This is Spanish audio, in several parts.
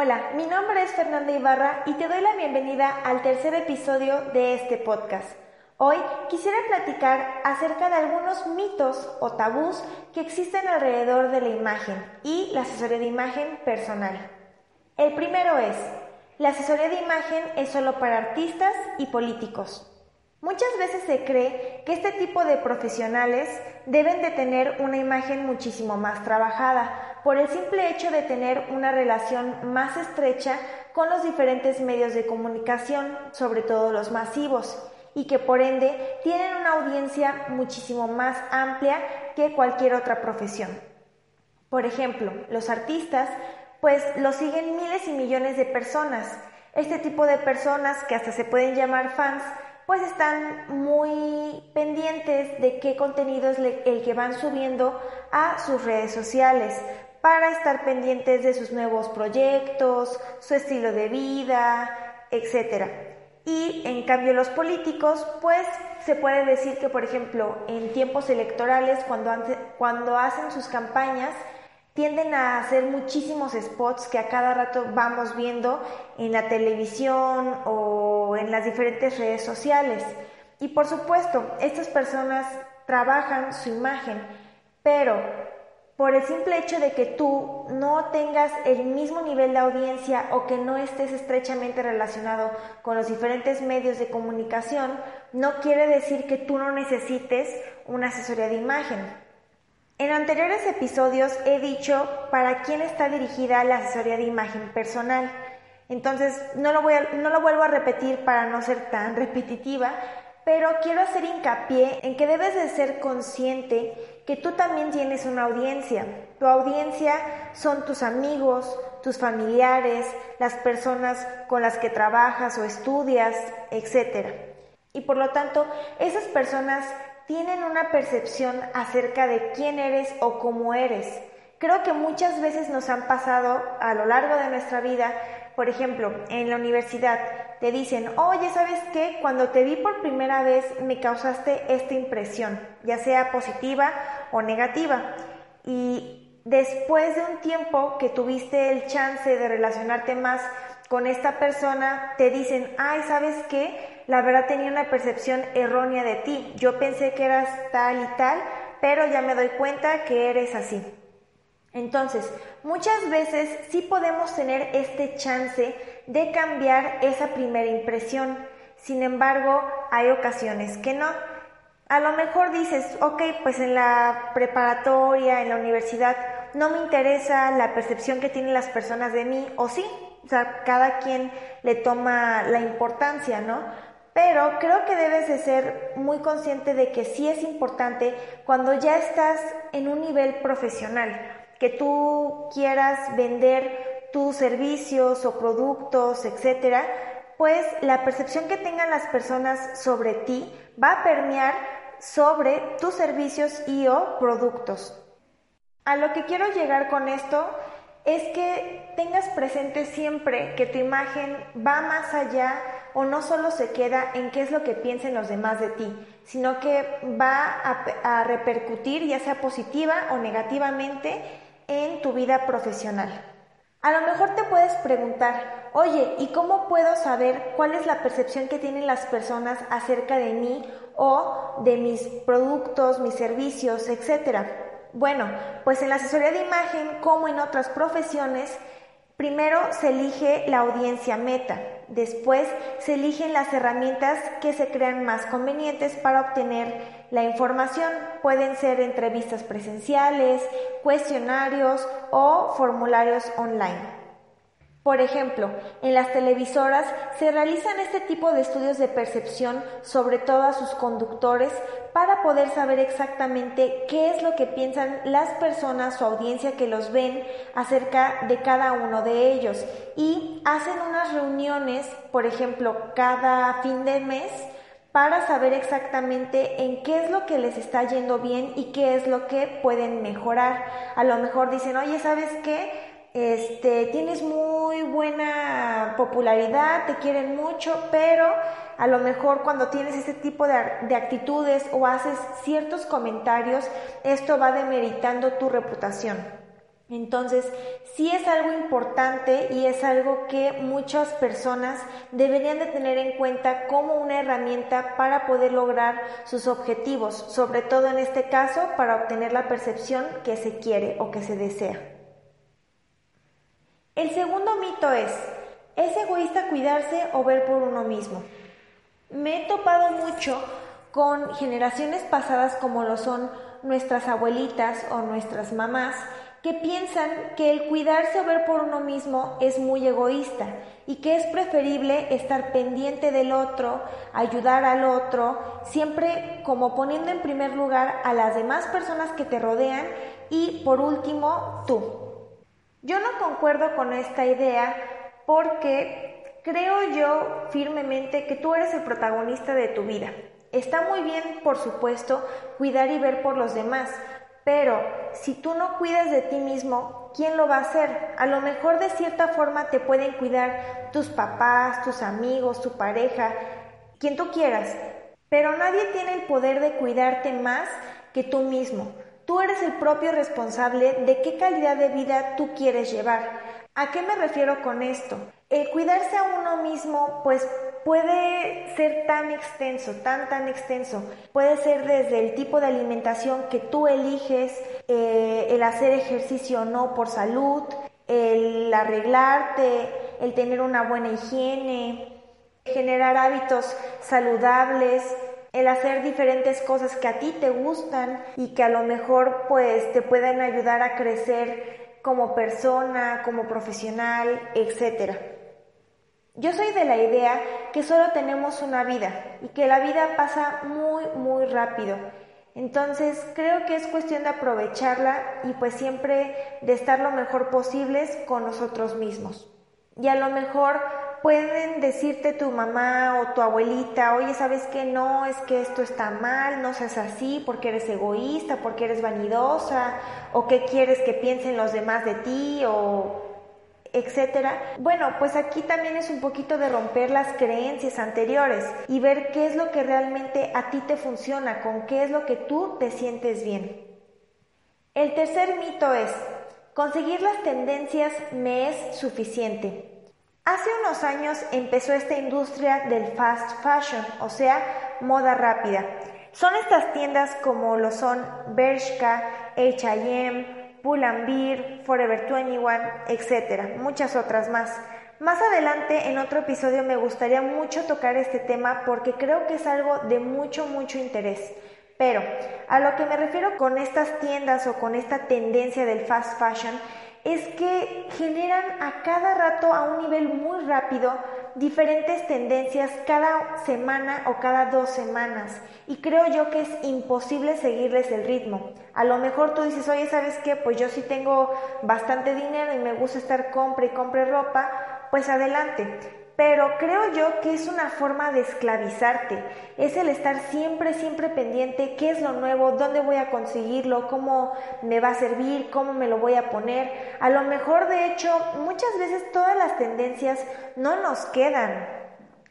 Hola, mi nombre es Fernanda Ibarra y te doy la bienvenida al tercer episodio de este podcast. Hoy quisiera platicar acerca de algunos mitos o tabús que existen alrededor de la imagen y la asesoría de imagen personal. El primero es, la asesoría de imagen es solo para artistas y políticos. Muchas veces se cree que este tipo de profesionales deben de tener una imagen muchísimo más trabajada por el simple hecho de tener una relación más estrecha con los diferentes medios de comunicación, sobre todo los masivos, y que por ende tienen una audiencia muchísimo más amplia que cualquier otra profesión. Por ejemplo, los artistas, pues los siguen miles y millones de personas. Este tipo de personas, que hasta se pueden llamar fans, pues están muy pendientes de qué contenido es el que van subiendo a sus redes sociales para estar pendientes de sus nuevos proyectos, su estilo de vida, etc. Y en cambio los políticos, pues se puede decir que, por ejemplo, en tiempos electorales, cuando, cuando hacen sus campañas, tienden a hacer muchísimos spots que a cada rato vamos viendo en la televisión o en las diferentes redes sociales. Y por supuesto, estas personas trabajan su imagen, pero por el simple hecho de que tú no tengas el mismo nivel de audiencia o que no estés estrechamente relacionado con los diferentes medios de comunicación, no quiere decir que tú no necesites una asesoría de imagen. En anteriores episodios he dicho para quién está dirigida la asesoría de imagen personal. Entonces, no lo, voy no lo vuelvo a repetir para no ser tan repetitiva, pero quiero hacer hincapié en que debes de ser consciente que tú también tienes una audiencia. Tu audiencia son tus amigos, tus familiares, las personas con las que trabajas o estudias, etc. Y por lo tanto, esas personas tienen una percepción acerca de quién eres o cómo eres. Creo que muchas veces nos han pasado a lo largo de nuestra vida, por ejemplo, en la universidad, te dicen, oye, ¿sabes qué? Cuando te vi por primera vez me causaste esta impresión, ya sea positiva o negativa. Y después de un tiempo que tuviste el chance de relacionarte más con esta persona, te dicen, ay, ¿sabes qué? la verdad tenía una percepción errónea de ti. Yo pensé que eras tal y tal, pero ya me doy cuenta que eres así. Entonces, muchas veces sí podemos tener este chance de cambiar esa primera impresión. Sin embargo, hay ocasiones que no. A lo mejor dices, ok, pues en la preparatoria, en la universidad, no me interesa la percepción que tienen las personas de mí, o sí, o sea, cada quien le toma la importancia, ¿no? Pero creo que debes de ser muy consciente de que sí es importante cuando ya estás en un nivel profesional, que tú quieras vender tus servicios o productos, etcétera, pues la percepción que tengan las personas sobre ti va a permear sobre tus servicios y o productos. A lo que quiero llegar con esto es que tengas presente siempre que tu imagen va más allá o no solo se queda en qué es lo que piensen los demás de ti, sino que va a, repercutir ya sea positiva o negativamente en tu vida profesional. A lo mejor te puedes preguntar, oye, ¿y cómo puedo saber cuál es la percepción que tienen las personas acerca de mí o de mis productos, mis servicios, etcétera? Bueno, pues en la asesoría de imagen, como en otras profesiones, primero se elige la audiencia meta, después se eligen las herramientas que se crean más convenientes para obtener la información. Pueden ser entrevistas presenciales, cuestionarios o formularios online. Por ejemplo, en las televisoras se realizan este tipo de estudios de percepción sobre todo a sus conductores para poder saber exactamente qué es lo que piensan las personas o audiencia que los ven acerca de cada uno de ellos y hacen unas reuniones, por ejemplo, cada fin de mes para saber exactamente en qué es lo que les está yendo bien y qué es lo que pueden mejorar. A lo mejor dicen, oye, ¿sabes qué? Este, tienes muy buena popularidad, te quieren mucho, pero a lo mejor cuando tienes ese tipo de, de, actitudes o haces ciertos comentarios, esto va demeritando tu reputación. Entonces, sí es algo importante y es algo que muchas personas deberían de tener en cuenta como una herramienta para poder lograr sus objetivos, sobre todo en este caso para obtener la percepción que se quiere o que se desea. El segundo mito es, ¿es egoísta cuidarse o ver por uno mismo? Me he topado mucho con generaciones pasadas como lo son nuestras abuelitas o nuestras mamás, que piensan que el cuidarse o ver por uno mismo es muy egoísta y que es preferible estar pendiente del otro, ayudar al otro, siempre como poniendo en primer lugar a las demás personas que te rodean y por último tú. Yo no concuerdo con esta idea porque creo yo firmemente que tú eres el protagonista de tu vida. Está muy bien, por supuesto, cuidar y ver por los demás, pero si tú no cuidas de ti mismo, ¿quién lo va a hacer? A lo mejor de cierta forma te pueden cuidar tus papás, tus amigos, tu pareja, quien tú quieras, pero nadie tiene el poder de cuidarte más que tú mismo. Tú eres el propio responsable de qué calidad de vida tú quieres llevar. ¿A qué me refiero con esto? El cuidarse a uno mismo, pues puede ser tan extenso, tan, tan extenso. Puede ser desde el tipo de alimentación que tú eliges, eh, el hacer ejercicio o no por salud, el arreglarte, el tener una buena higiene, generar hábitos saludables, el hacer diferentes cosas que a ti te gustan y que a lo mejor pues te pueden ayudar a crecer como persona, como profesional, etc. Yo soy de la idea que solo tenemos una vida y que la vida pasa muy, muy rápido. Entonces creo que es cuestión de aprovecharla y pues siempre de estar lo mejor posibles con nosotros mismos. Y a lo mejor pueden decirte tu mamá o tu abuelita, oye, ¿sabes qué? No, es que esto está mal, no seas así porque eres egoísta, porque eres vanidosa, o qué quieres que piensen los demás de ti, o etcétera. Bueno, pues aquí también es un poquito de romper las creencias anteriores y ver qué es lo que realmente a ti te funciona, con qué es lo que tú te sientes bien. El tercer mito es, conseguir las tendencias me es suficiente. Hace unos años empezó esta industria del fast fashion, o sea, moda rápida. Son estas tiendas como lo son Bershka, H&M, Pull&Bear, Forever 21, etc. Muchas otras más. Más adelante en otro episodio me gustaría mucho tocar este tema porque creo que es algo de mucho, mucho interés. Pero a lo que me refiero con estas tiendas o con esta tendencia del fast fashion es que generan a cada rato a un nivel muy rápido diferentes tendencias cada semana o cada dos semanas y creo yo que es imposible seguirles el ritmo. A lo mejor tú dices, oye, ¿sabes qué? Pues yo sí tengo bastante dinero y me gusta estar compre y compre ropa, pues adelante pero creo yo que es una forma de esclavizarte, es el estar siempre, siempre pendiente, qué es lo nuevo, dónde voy a conseguirlo, cómo me va a servir, cómo me lo voy a poner. A lo mejor, de hecho, muchas veces todas las tendencias no nos quedan.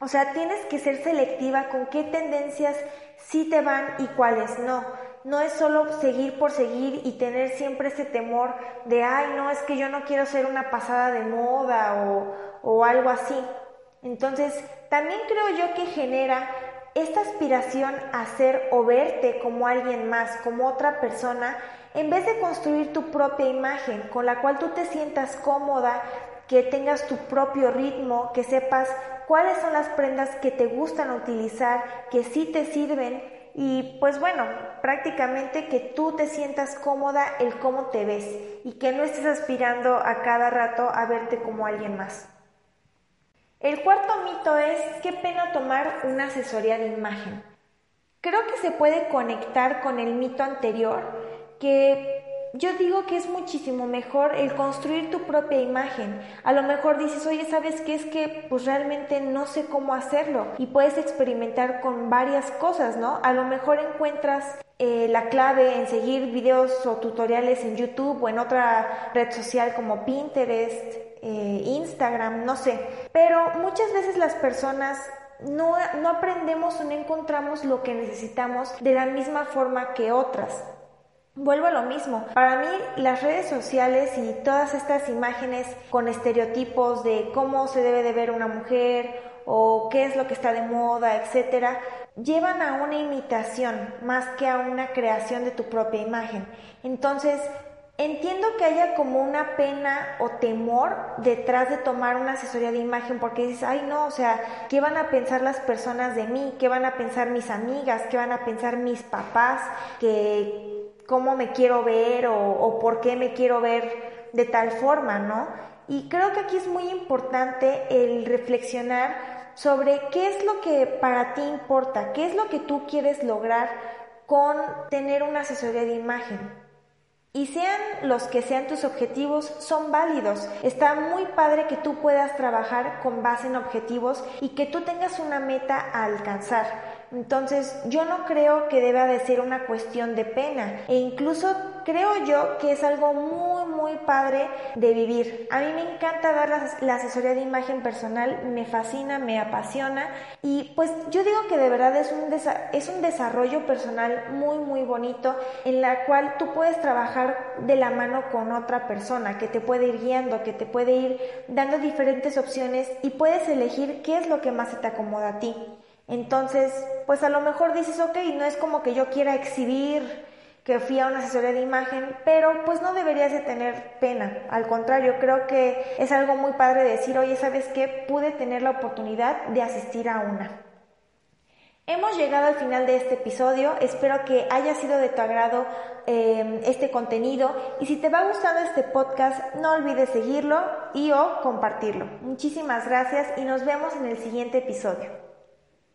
O sea, tienes que ser selectiva con qué tendencias sí te van y cuáles no. No es solo seguir por seguir y tener siempre ese temor de, ay, no, es que yo no quiero ser una pasada de moda o, o algo así. Entonces, también creo yo que genera esta aspiración a ser o verte como alguien más, como otra persona, en vez de construir tu propia imagen con la cual tú te sientas cómoda, que tengas tu propio ritmo, que sepas cuáles son las prendas que te gustan utilizar, que sí te sirven y pues bueno, prácticamente que tú te sientas cómoda el cómo te ves y que no estés aspirando a cada rato a verte como alguien más. El cuarto mito es qué pena tomar una asesoría de imagen. Creo que se puede conectar con el mito anterior que yo digo que es muchísimo mejor el construir tu propia imagen. A lo mejor dices, oye, ¿sabes qué? Es que pues realmente no sé cómo hacerlo y puedes experimentar con varias cosas, ¿no? A lo mejor encuentras eh, la clave en seguir videos o tutoriales en YouTube o en otra red social como Pinterest, eh, Instagram, no sé. Pero muchas veces las personas no, no aprendemos o no encontramos lo que necesitamos de la misma forma que otras. Vuelvo a lo mismo. Para mí las redes sociales y todas estas imágenes con estereotipos de cómo se debe de ver una mujer o qué es lo que está de moda, etcétera, llevan a una imitación más que a una creación de tu propia imagen. Entonces, Entiendo que haya como una pena o temor detrás de tomar una asesoría de imagen porque dices, ay no, o sea, ¿qué van a pensar las personas de mí? ¿Qué van a pensar mis amigas? ¿Qué van a pensar mis papás? Que cómo me quiero ver o, por qué me quiero ver de tal forma, ¿no? Y creo que aquí es muy importante el reflexionar sobre qué es lo que para ti importa, qué es lo que tú quieres lograr con tener una asesoría de imagen. Y sean los que sean tus objetivos, son válidos. Está muy padre que tú puedas trabajar con base en objetivos y que tú tengas una meta a alcanzar. Entonces, yo no creo que deba de ser una cuestión de pena e incluso creo yo que es algo muy, muy padre de vivir. A mí me encanta dar la, asesoría de imagen personal, me fascina, me apasiona y pues yo digo que de verdad es un, es un desarrollo personal muy, muy bonito en la cual tú puedes trabajar de la mano con otra persona que te puede ir guiando, que te puede ir dando diferentes opciones y puedes elegir qué es lo que más se te acomoda a ti. Entonces, pues a lo mejor dices, ok, no es como que yo quiera exhibir que fui a una asesoría de imagen, pero pues no deberías de tener pena. Al contrario, creo que es algo muy padre decir, oye, ¿sabes qué? Pude tener la oportunidad de asistir a una. Hemos llegado al final de este episodio, espero que haya sido de tu agrado em, este contenido y si te va gustando este podcast no olvides seguirlo y o compartirlo. Muchísimas gracias y nos vemos en el siguiente episodio.